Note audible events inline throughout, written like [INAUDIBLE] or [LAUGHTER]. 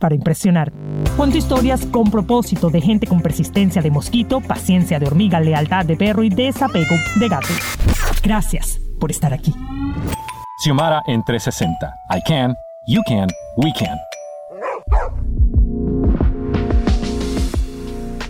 para impresionar. Cuento historias con propósito de gente con persistencia de mosquito, paciencia de hormiga, lealtad de perro y desapego de gato. Gracias por estar aquí. Xiomara en 360. I can, you can, we can.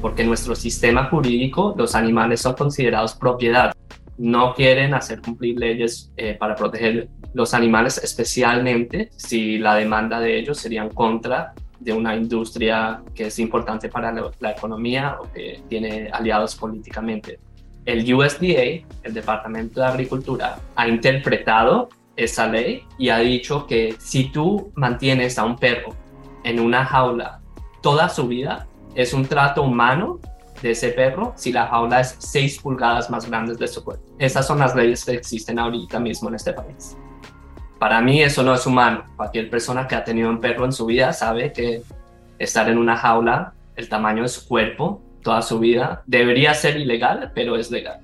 porque en nuestro sistema jurídico los animales son considerados propiedad. No quieren hacer cumplir leyes eh, para proteger los animales, especialmente si la demanda de ellos sería en contra de una industria que es importante para la, economía o que tiene aliados políticamente. El USDA, el Departamento de Agricultura, ha interpretado esa ley y ha dicho que si tú mantienes a un perro en una jaula toda su vida, es un trato humano de ese perro si la jaula es 6 pulgadas más grande de su cuerpo. Esas son las leyes que existen ahorita mismo en este país. Para mí eso no es humano. Cualquier persona que ha tenido un perro en su vida sabe que estar en una jaula, el tamaño de su cuerpo, toda su vida, debería ser ilegal, pero es legal.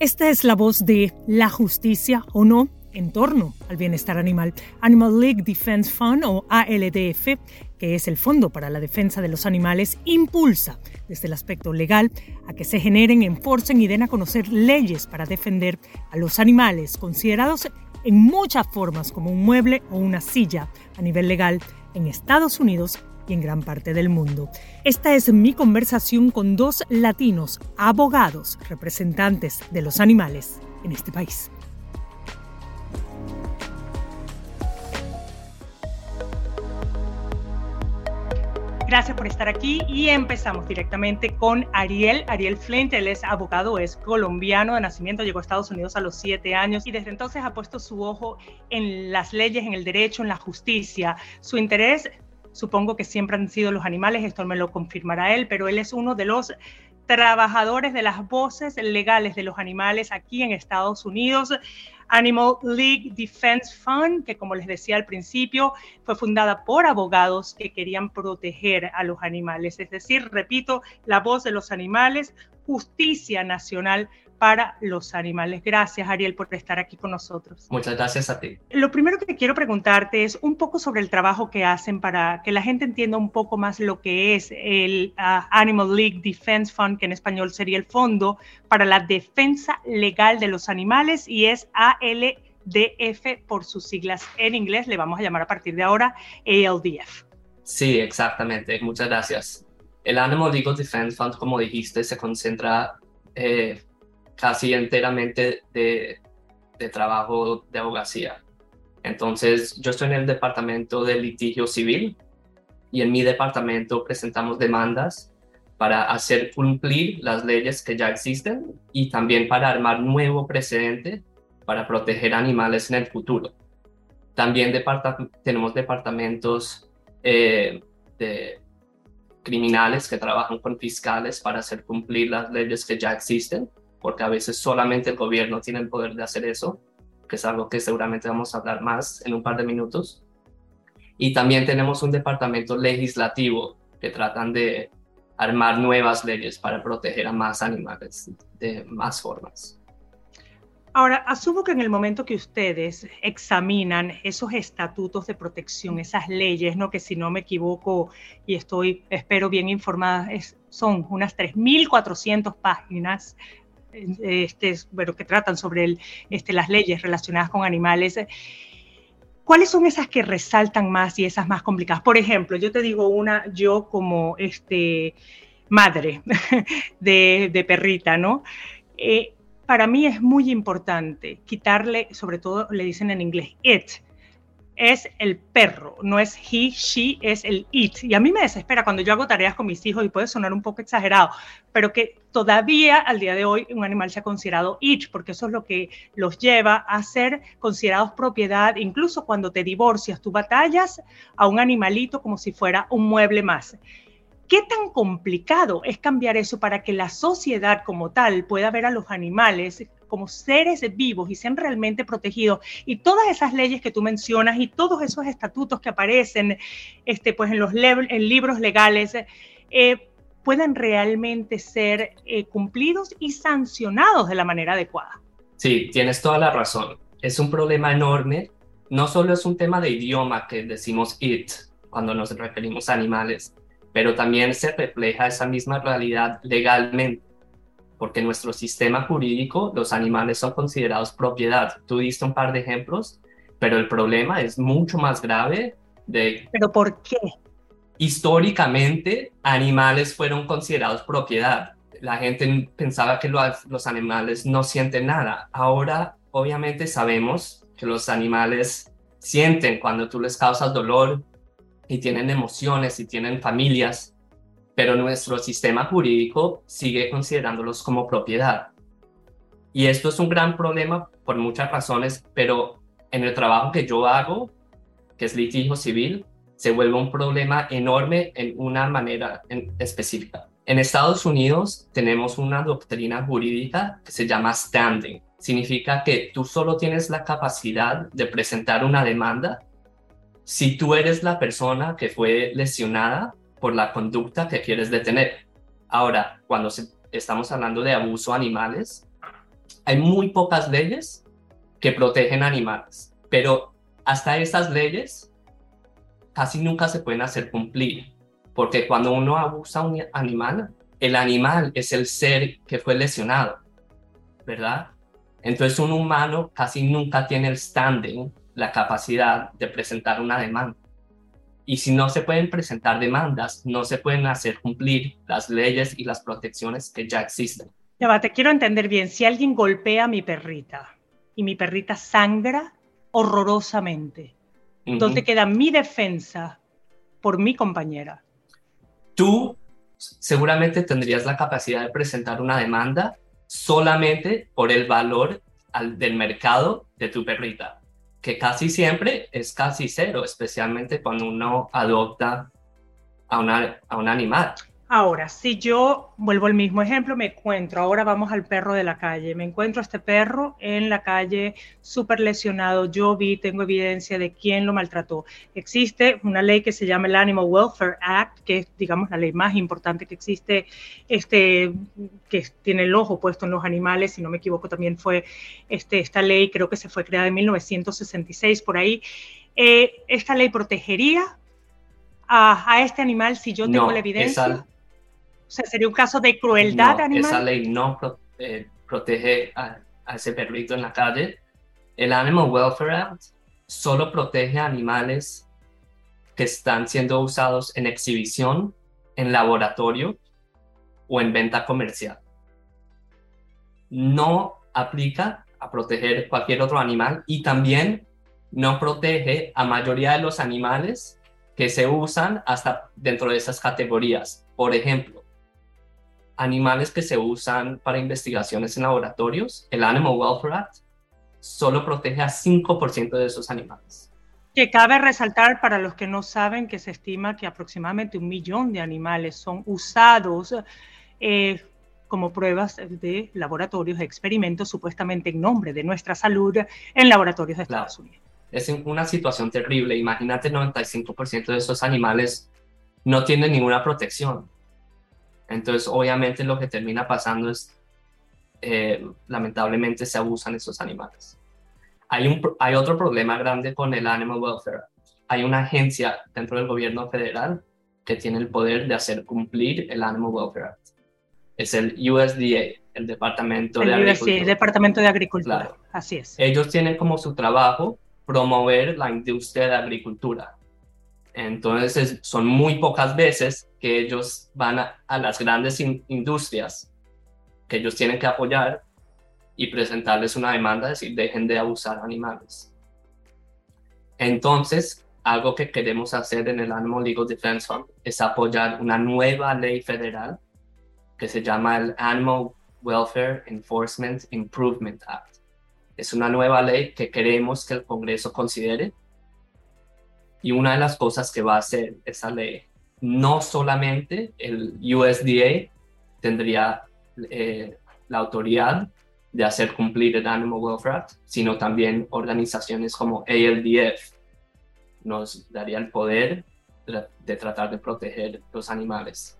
Esta es la voz de la justicia o no en torno al bienestar animal. Animal League Defense Fund o ALDF, que es el Fondo para la Defensa de los Animales, impulsa desde el aspecto legal a que se generen, enforcen y den a conocer leyes para defender a los animales considerados en muchas formas como un mueble o una silla a nivel legal en Estados Unidos y en gran parte del mundo. Esta es mi conversación con dos latinos, abogados, representantes de los animales en este país. Gracias por estar aquí y empezamos directamente con Ariel. Ariel Flint, él es abogado, es colombiano de nacimiento, llegó a Estados Unidos a los siete años y desde entonces ha puesto su ojo en las leyes, en el derecho, en la justicia. Su interés, supongo que siempre han sido los animales, esto me lo confirmará él, pero él es uno de los trabajadores de las voces legales de los animales aquí en Estados Unidos. Animal League Defense Fund, que como les decía al principio, fue fundada por abogados que querían proteger a los animales. Es decir, repito, la voz de los animales, justicia nacional para los animales. Gracias, Ariel, por estar aquí con nosotros. Muchas gracias a ti. Lo primero que quiero preguntarte es un poco sobre el trabajo que hacen para que la gente entienda un poco más lo que es el uh, Animal League Defense Fund, que en español sería el Fondo para la Defensa Legal de los Animales, y es ALDF por sus siglas en inglés. Le vamos a llamar a partir de ahora ALDF. Sí, exactamente. Muchas gracias. El Animal Legal Defense Fund, como dijiste, se concentra eh, casi enteramente de, de, trabajo de abogacía. Entonces, yo estoy en el departamento de litigio civil y en mi departamento presentamos demandas para hacer cumplir las leyes que ya existen y también para armar nuevo precedente para proteger animales en el futuro. También departa tenemos departamentos eh, de criminales que trabajan con fiscales para hacer cumplir las leyes que ya existen porque a veces solamente el gobierno tiene el poder de hacer eso, que es algo que seguramente vamos a hablar más en un par de minutos. Y también tenemos un departamento legislativo que tratan de armar nuevas leyes para proteger a más animales de más formas. Ahora, asumo que en el momento que ustedes examinan esos estatutos de protección, esas leyes, ¿no? que si no me equivoco y estoy, espero bien informada, es, son unas 3.400 páginas este, bueno, que tratan sobre este, las leyes relacionadas con animales. ¿Cuáles son esas que resaltan más y esas más complicadas? Por ejemplo, yo te digo una, yo como este, madre [LAUGHS] de, perrita, ¿no? Eh, para mí es muy importante quitarle, sobre todo le dicen en inglés, it, es el perro, no es he, she, es el it. Y a mí me desespera cuando yo hago tareas con mis hijos y puede sonar un poco exagerado, pero que todavía al día de hoy un animal sea considerado it, porque eso es lo que los lleva a ser considerados propiedad, incluso cuando te divorcias, tú batallas a un animalito como si fuera un mueble más. ¿Qué tan complicado es cambiar eso para que la sociedad como tal pueda ver a los animales como seres vivos y sean realmente protegidos. Y todas esas leyes que tú mencionas y todos esos estatutos que aparecen este, pues en los libros legales eh, puedan realmente ser eh, cumplidos y sancionados de la manera adecuada. Sí, tienes toda la razón. Es un problema enorme. No solo es un tema de idioma que decimos it cuando nos referimos a animales, pero también se refleja esa misma realidad legalmente porque en nuestro sistema jurídico los animales son considerados propiedad. Tú diste un par de ejemplos, pero el problema es mucho más grave de... ¿Pero por qué? Históricamente, animales fueron considerados propiedad. La gente pensaba que los, los animales no sienten nada. Ahora, obviamente, sabemos que los animales sienten cuando tú les causas dolor y tienen emociones y tienen familias pero nuestro sistema jurídico sigue considerándolos como propiedad. Y esto es un gran problema por muchas razones, pero en el trabajo que yo hago, que es litigio civil, se vuelve un problema enorme en una manera específica. En Estados Unidos tenemos una doctrina jurídica que se llama standing. Significa que tú solo tienes la capacidad de presentar una demanda si tú eres la persona que fue lesionada por la conducta que quieres detener. Ahora, cuando estamos hablando de abuso a animales, hay muy pocas leyes que protegen animales, pero hasta esas leyes casi nunca se pueden hacer cumplir, porque cuando uno abusa a un animal, el animal es el ser que fue lesionado, ¿verdad? Entonces un humano casi nunca tiene el standing, la capacidad de presentar una demanda. Y si no se pueden presentar demandas, no se pueden hacer cumplir las leyes y las protecciones que ya existen. Ya va, te quiero entender bien. Si alguien golpea a mi perrita y mi perrita sangra horrorosamente, ¿dónde queda mi defensa por mi compañera? Tú seguramente tendrías la capacidad de presentar una demanda solamente por el valor del mercado de tu perrita que casi siempre es casi cero, especialmente cuando uno adopta a, una, a un animal. Ahora, si yo vuelvo al mismo ejemplo, me encuentro, ahora vamos al perro de la calle, me encuentro a este perro en la calle súper lesionado, yo vi, tengo evidencia de quién lo maltrató. Existe una ley que se llama el Animal Welfare Act, que es, digamos, la ley más importante que existe, este, que tiene el ojo puesto en los animales, si no me equivoco, también fue este, esta ley, creo que se fue creada en 1966 por ahí. Eh, esta ley protegería a, este animal si yo tengo la evidencia. Sea, sería un caso de crueldad animal. Esa ley no eh, protege a, ese perrito en la calle. El Animal Welfare Act solo protege a animales que están siendo usados en exhibición, en laboratorio o en venta comercial. No aplica a proteger cualquier otro animal y también no protege a mayoría de los animales que se usan hasta dentro de esas categorías. Por ejemplo, animales que se usan para investigaciones en laboratorios, el Animal Welfare Act solo protege a 5% de esos animales. Que cabe resaltar para los que no saben que se estima que aproximadamente un millón de animales son usados eh, como pruebas de laboratorios, experimentos supuestamente en nombre de nuestra salud en laboratorios de Estados Unidos. Es una situación terrible. Imagínate, 95% de esos animales no tienen ninguna protección. Entonces, obviamente lo que termina pasando es, eh, lamentablemente, se abusan esos animales. Hay, un, hay otro problema grande con el Animal Welfare. Hay una agencia dentro del gobierno federal que tiene el poder de hacer cumplir el Animal Welfare Act. Es el USDA, el Departamento de Agricultura. el Departamento de Agricultura, así es. Ellos tienen como su trabajo promover la industria de agricultura. Entonces son muy pocas veces que ellos van a, las grandes industrias que ellos tienen que apoyar y presentarles una demanda, decir, dejen de abusar animales. Entonces, algo que queremos hacer en el Animal Legal Defense Fund es apoyar una nueva ley federal que se llama el Animal Welfare Enforcement Improvement Act. Es una nueva ley que queremos que el Congreso considere y una de las cosas que va a hacer esa ley, no solamente el USDA tendría eh, la autoridad de hacer cumplir el Animal Welfare Act, sino también organizaciones como ALDF nos daría el poder de tratar de proteger los animales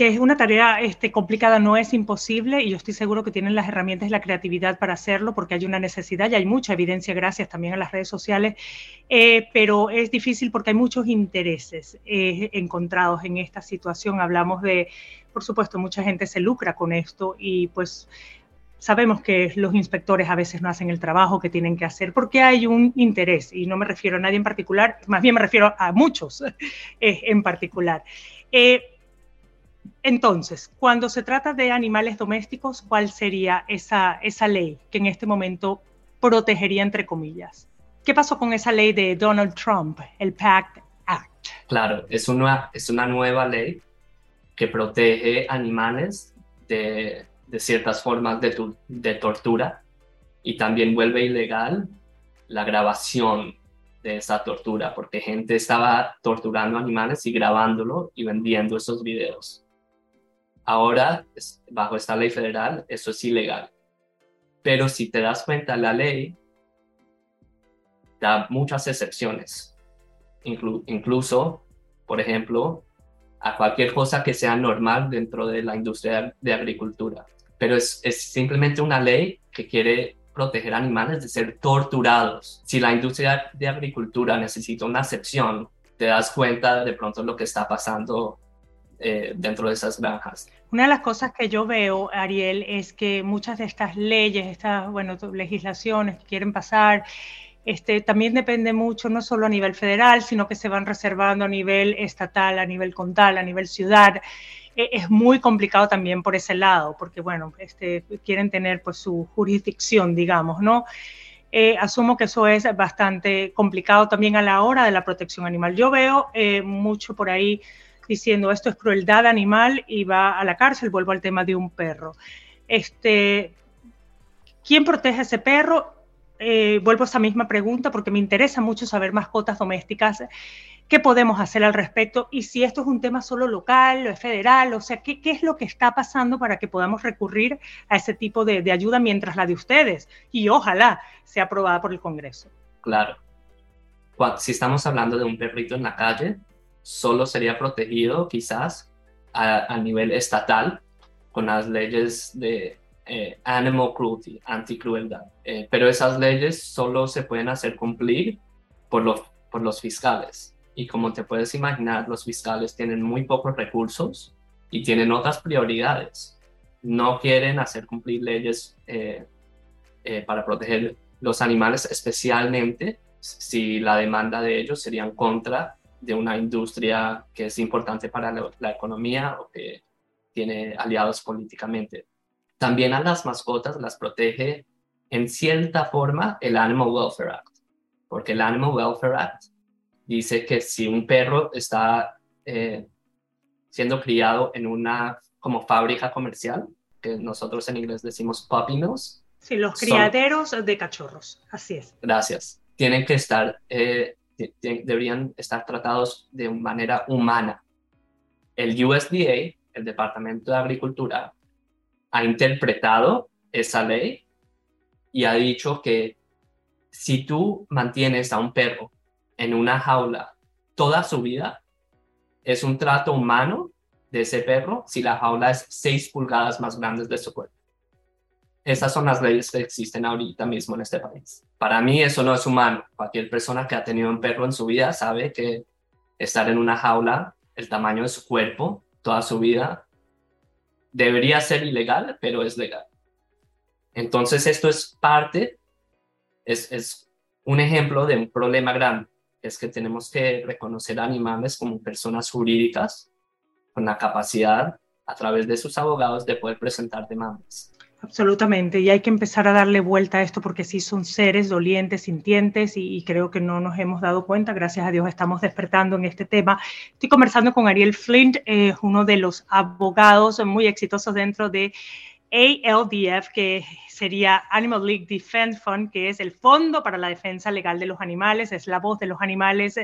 que es una tarea este, complicada, no es imposible y yo estoy seguro que tienen las herramientas y la creatividad para hacerlo porque hay una necesidad y hay mucha evidencia gracias también a las redes sociales, eh, pero es difícil porque hay muchos intereses eh, encontrados en esta situación. Hablamos de, por supuesto, mucha gente se lucra con esto y pues sabemos que los inspectores a veces no hacen el trabajo que tienen que hacer porque hay un interés y no me refiero a nadie en particular, más bien me refiero a muchos [LAUGHS] eh, en particular. Entonces, cuando se trata de animales domésticos, ¿cuál sería esa, esa ley que en este momento protegería, entre comillas? ¿Qué pasó con esa ley de Donald Trump, el PACT Act? Claro, es una, es una nueva ley que protege animales de, de ciertas formas de, de tortura y también vuelve ilegal la grabación de esa tortura, porque gente estaba torturando animales y grabándolo y vendiendo esos videos. Ahora, bajo esta ley federal, eso es ilegal. Pero si te das cuenta, la ley da muchas excepciones. incluso, por ejemplo, a cualquier cosa que sea normal dentro de la industria de agricultura. Pero es, es simplemente una ley que quiere proteger animales de ser torturados. Si la industria de agricultura necesita una excepción, te das cuenta de pronto lo que está pasando eh, dentro de esas granjas. Una de las cosas que yo veo, Ariel, es que muchas de estas leyes, estas bueno, legislaciones que quieren pasar, este, también depende mucho, no solo a nivel federal, sino que se van reservando a nivel estatal, a nivel condal, a nivel ciudad. E, es muy complicado también por ese lado, porque bueno, este, quieren tener pues su jurisdicción, digamos, ¿no? Eh, asumo que eso es bastante complicado también a la hora de la protección animal. Yo veo eh, mucho por ahí diciendo esto es crueldad animal y va a la cárcel. Vuelvo al tema de un perro. Este, ¿Quién protege a ese perro? Eh, vuelvo a esa misma pregunta porque me interesa mucho saber mascotas domésticas. ¿Qué podemos hacer al respecto? Y si esto es un tema solo local o es federal, o sea, ¿qué, es lo que está pasando para que podamos recurrir a ese tipo de, de ayuda mientras la de ustedes? Y ojalá sea aprobada por el Congreso. Claro. Si estamos hablando de un perrito en la calle, solo sería protegido quizás a, nivel estatal con las leyes de eh, animal cruelty, anticrueldad. Eh, pero esas leyes solo se pueden hacer cumplir por los, por los fiscales. Y como te puedes imaginar, los fiscales tienen muy pocos recursos y tienen otras prioridades. No quieren hacer cumplir leyes eh, para proteger los animales, especialmente si la demanda de ellos sería contra de una industria que es importante para la, economía o que tiene aliados políticamente. También a las mascotas las protege en cierta forma el Animal Welfare Act, porque el Animal Welfare Act dice que si un perro está eh, siendo criado en una como fábrica comercial, que nosotros en inglés decimos puppy mills. Sí, los criaderos de cachorros, así es. Gracias. Tienen que estar eh, deberían estar tratados de manera humana. El USDA, el Departamento de Agricultura, ha interpretado esa ley y ha dicho que si tú mantienes a un perro en una jaula toda su vida, es un trato humano de ese perro si la jaula es 6 pulgadas más grande de su cuerpo. Esas son las leyes que existen ahorita mismo en este país. Para mí eso no es humano. Cualquier persona que ha tenido un perro en su vida sabe que estar en una jaula, el tamaño de su cuerpo, toda su vida, debería ser ilegal, pero es legal. Entonces esto es parte, es, es un ejemplo de un problema grande. es que tenemos que reconocer animales como personas jurídicas con la capacidad a través de sus abogados de poder presentar demandas. Absolutamente, y hay que empezar a darle vuelta a esto porque sí son seres dolientes, sintientes y, creo que no nos hemos dado cuenta. Gracias a Dios estamos despertando en este tema. Estoy conversando con Ariel Flint, eh, uno de los abogados muy exitosos dentro de ALDF, que sería Animal League Defense Fund, que es el Fondo para la Defensa Legal de los Animales, es la voz de los animales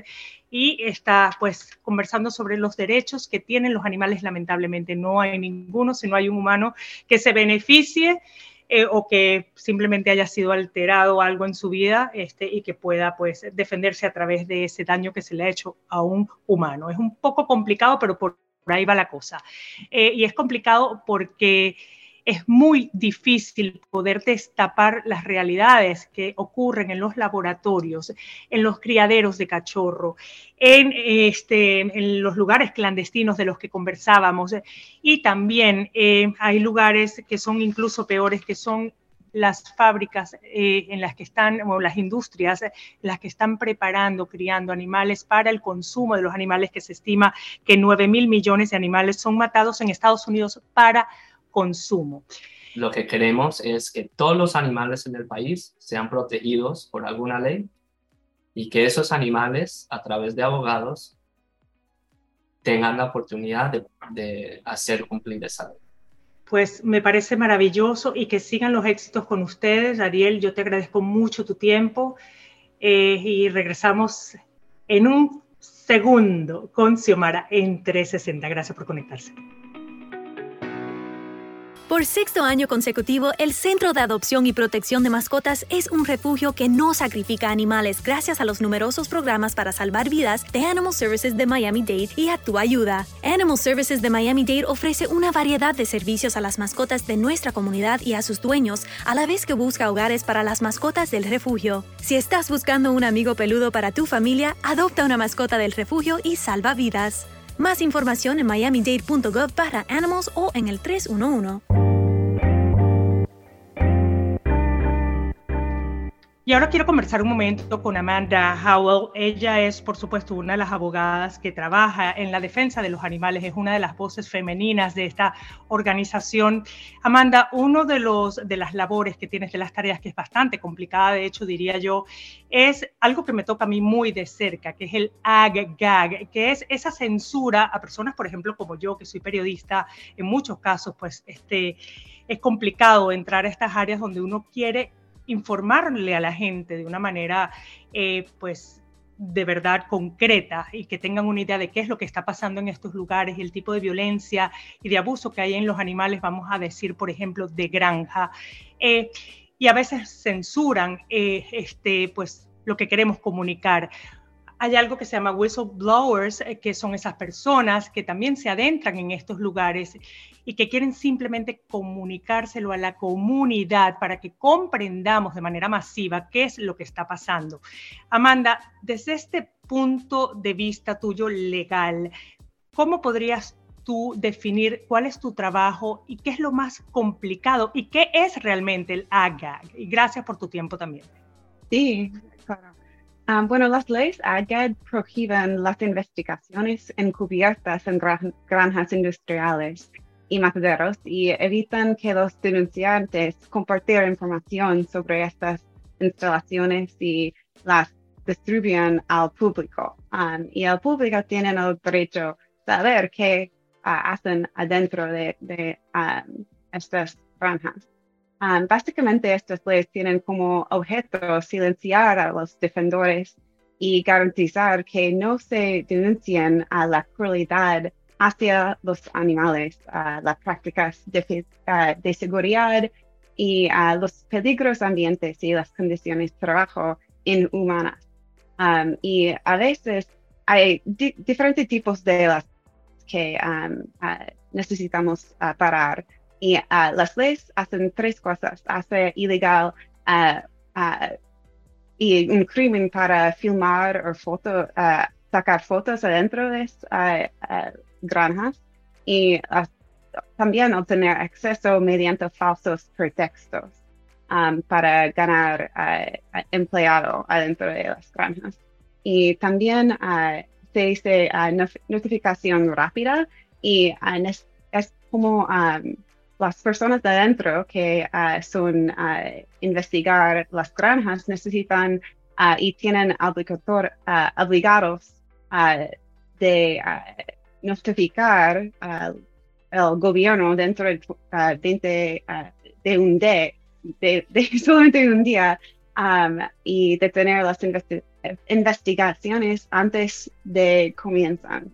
y está pues conversando sobre los derechos que tienen los animales. Lamentablemente no hay ninguno, si no hay un humano que se beneficie eh, o que simplemente haya sido alterado algo en su vida este, y que pueda pues defenderse a través de ese daño que se le ha hecho a un humano. Es un poco complicado, pero por, ahí va la cosa. Eh, y es complicado porque es muy difícil poder destapar las realidades que ocurren en los laboratorios, en los criaderos de cachorro, en, este, los lugares clandestinos de los que conversábamos. Y también eh, hay lugares que son incluso peores, que son las fábricas eh, en las que están, o las industrias, las que están preparando, criando animales para el consumo de los animales, que se estima que 9 mil millones de animales son matados en Estados Unidos para consumo. Lo que queremos es que todos los animales en el país sean protegidos por alguna ley y que esos animales, a través de abogados, tengan la oportunidad de, hacer cumplir esa ley. Pues me parece maravilloso y que sigan los éxitos con ustedes. Ariel, yo te agradezco mucho tu tiempo eh, y regresamos en un segundo con Xiomara en 360. Gracias por conectarse. Por sexto año consecutivo, el Centro de Adopción y Protección de Mascotas es un refugio que no sacrifica animales gracias a los numerosos programas para salvar vidas de Animal Services de Miami-Dade y a tu ayuda. Animal Services de Miami-Dade ofrece una variedad de servicios a las mascotas de nuestra comunidad y a sus dueños, a la vez que busca hogares para las mascotas del refugio. Si estás buscando un amigo peludo para tu familia, adopta una mascota del refugio y salva vidas. Más información en miamidade.gov para animals o en el 311. Y ahora quiero conversar un momento con Amanda Howell. Ella es, por supuesto, una de las abogadas que trabaja en la defensa de los animales, es una de las voces femeninas de esta organización. Amanda, uno de, los, de las labores que tienes, de las tareas que es bastante complicada, de hecho, diría yo, es algo que me toca a mí muy de cerca, que es el ag-gag, que es esa censura a personas, por ejemplo, como yo, que soy periodista, en muchos casos, pues, este, es complicado entrar a estas áreas donde uno quiere informarle a la gente de una manera, eh, pues, de verdad concreta y que tengan una idea de qué es lo que está pasando en estos lugares el tipo de violencia y de abuso que hay en los animales, vamos a decir, por ejemplo, de granja. Eh, y a veces censuran eh, este, pues, lo que queremos comunicar hay algo que se llama whistleblowers, eh, que son esas personas que también se adentran en estos lugares y que quieren simplemente comunicárselo a la comunidad para que comprendamos de manera masiva qué es lo que está pasando. Amanda, desde este punto de vista tuyo legal, ¿cómo podrías tú definir cuál es tu trabajo y qué es lo más complicado y qué es realmente el AGAG? Y gracias por tu tiempo también. Sí, claro. Ah, bueno, las leyes AGAD prohíben las investigaciones encubiertas en granjas industriales y mataderos y evitan que los denunciantes compartan información sobre estas instalaciones y las distribuyan al público. Y el público tiene el derecho a saber qué ah, hacen adentro de, estas granjas. Um, básicamente estas leyes tienen como objeto silenciar a los defensores y garantizar que no se denuncien a la crueldad hacia los animales, a las prácticas de, seguridad y a los peligros ambientes y las condiciones de trabajo inhumanas. Um, y a veces hay diferentes tipos de las que um, uh, necesitamos uh, parar. Y uh, las leyes hacen tres cosas. Hace ilegal uh, uh, y un crimen para filmar o foto, sacar fotos adentro de granjas y también obtener acceso mediante falsos pretextos para ganar empleado adentro de las granjas. y también se dice notificación rápida y es, como las personas de adentro que son investigar las granjas necesitan y tienen obligados de notificar al gobierno dentro de, 20, [LAUGHS] de un día, de, solamente un día, um, y detener las investigaciones antes de comenzar.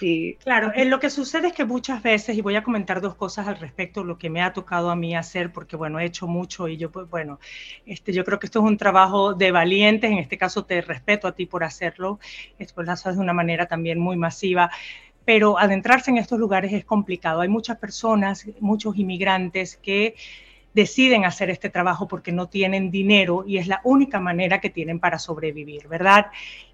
Sí. Claro, eh, lo que sucede es que muchas veces, y voy a comentar dos cosas al respecto, lo que me ha tocado a mí hacer, porque bueno, he hecho mucho y yo, pues bueno, este, yo creo que esto es un trabajo de valientes, en este caso te respeto a ti por hacerlo, esto lo haces de una manera también muy masiva pero adentrarse en estos lugares es complicado. Hay muchas personas, muchos inmigrantes que deciden hacer este trabajo porque no tienen dinero y es la única manera que tienen para sobrevivir, ¿verdad?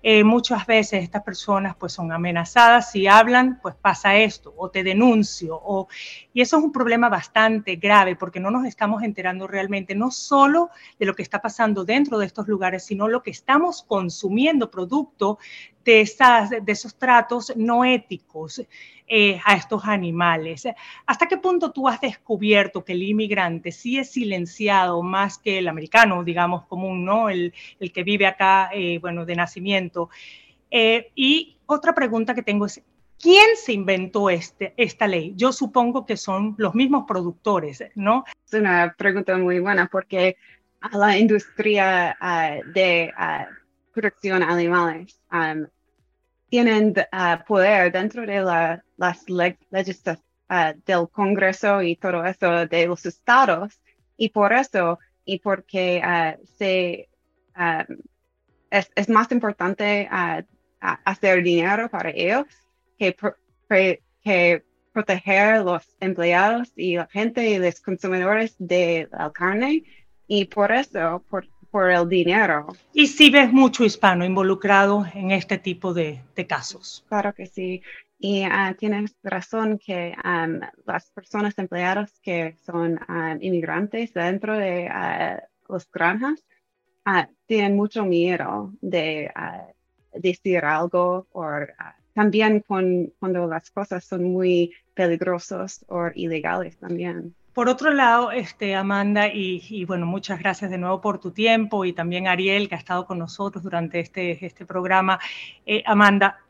Eh, muchas veces estas personas pues son amenazadas, si hablan pues pasa esto o te denuncio o, y eso es un problema bastante grave porque no nos estamos enterando realmente no solo de lo que está pasando dentro de estos lugares, sino lo que estamos consumiendo producto de, esas, esos tratos no éticos eh, a estos animales. ¿Hasta qué punto tú has descubierto que el inmigrante sí es silenciado más que el americano, digamos, común, ¿no? El, el que vive acá, eh, bueno, de nacimiento. Eh, y otra pregunta que tengo es, ¿quién se inventó este, esta ley? Yo supongo que son los mismos productores, ¿no? Es una pregunta muy buena porque a la industria ah, de uh, producción animales um, tienen uh, poder dentro de la, las leyes uh, del Congreso y todo eso de los estados. Y por eso y porque uh, se, es, más importante hacer dinero para ellos que, que proteger los empleados y la gente y los consumidores de la carne. Y por eso, por, por el dinero. Y si ves mucho hispano involucrado en este tipo de, de casos. Claro que sí. Y uh, tienes razón que um, las personas empleadas que son um, inmigrantes dentro de uh, las granjas uh, tienen mucho miedo de decir algo o también con, cuando las cosas son muy peligrosas o ilegales también. Por otro lado, este, Amanda, y, bueno, muchas gracias de nuevo por tu tiempo y también Ariel, que ha estado con nosotros durante este, este programa. Eh, Amanda,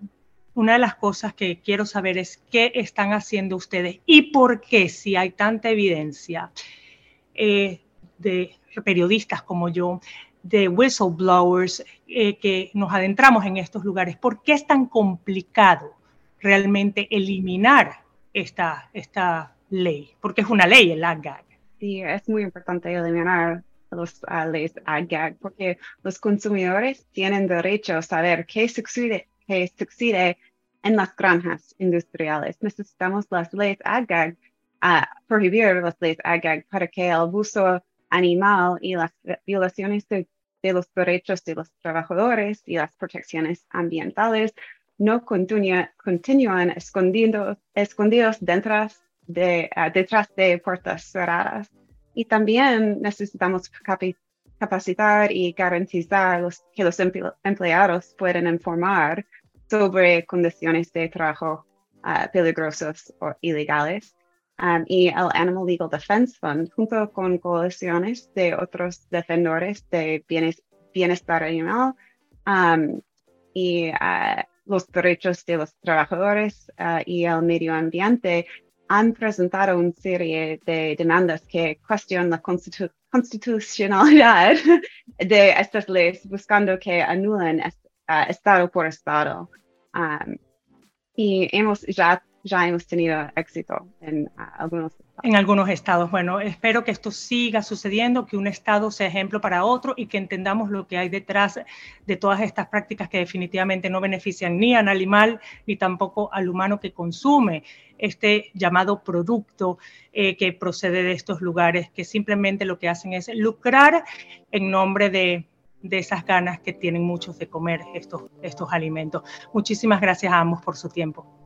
una de las cosas que quiero saber es qué están haciendo ustedes y por qué, si hay tanta evidencia eh, de periodistas como yo, de whistleblowers, eh, que nos adentramos en estos lugares, ¿por qué es tan complicado realmente eliminar esta, esta ley, porque es una ley el AGAG. Sí, es muy importante eliminar los uh, leyes AGAG porque los consumidores tienen derecho a saber qué sucede, qué sucede en las granjas industriales. Necesitamos las leyes AGAG, a uh, prohibir las leyes AGAG para que el abuso animal y las violaciones de, los derechos de los trabajadores y las protecciones ambientales no continúan escondidos, escondidos dentro de, uh, detrás de puertas cerradas. Y también necesitamos capacitar y garantizar los, que los empleados puedan informar sobre condiciones de trabajo uh, peligrosas o ilegales. Um, y el Animal Legal Defense Fund, junto con coaliciones de otros defensores de bienestar animal um, y uh, los derechos de los trabajadores y el medio ambiente, han presentado una serie de demandas que cuestionan la constitucionalidad [LAUGHS] de estas leyes, buscando que anulen estado por estado. Um, y hemos ya, ya hemos tenido éxito en uh, algunos en algunos estados. Bueno, espero que esto siga sucediendo, que un estado sea ejemplo para otro y que entendamos lo que hay detrás de todas estas prácticas que definitivamente no benefician ni al animal ni tampoco al humano que consume este llamado producto eh, que procede de estos lugares, que simplemente lo que hacen es lucrar en nombre de, de esas ganas que tienen muchos de comer estos, estos alimentos. Muchísimas gracias a ambos por su tiempo.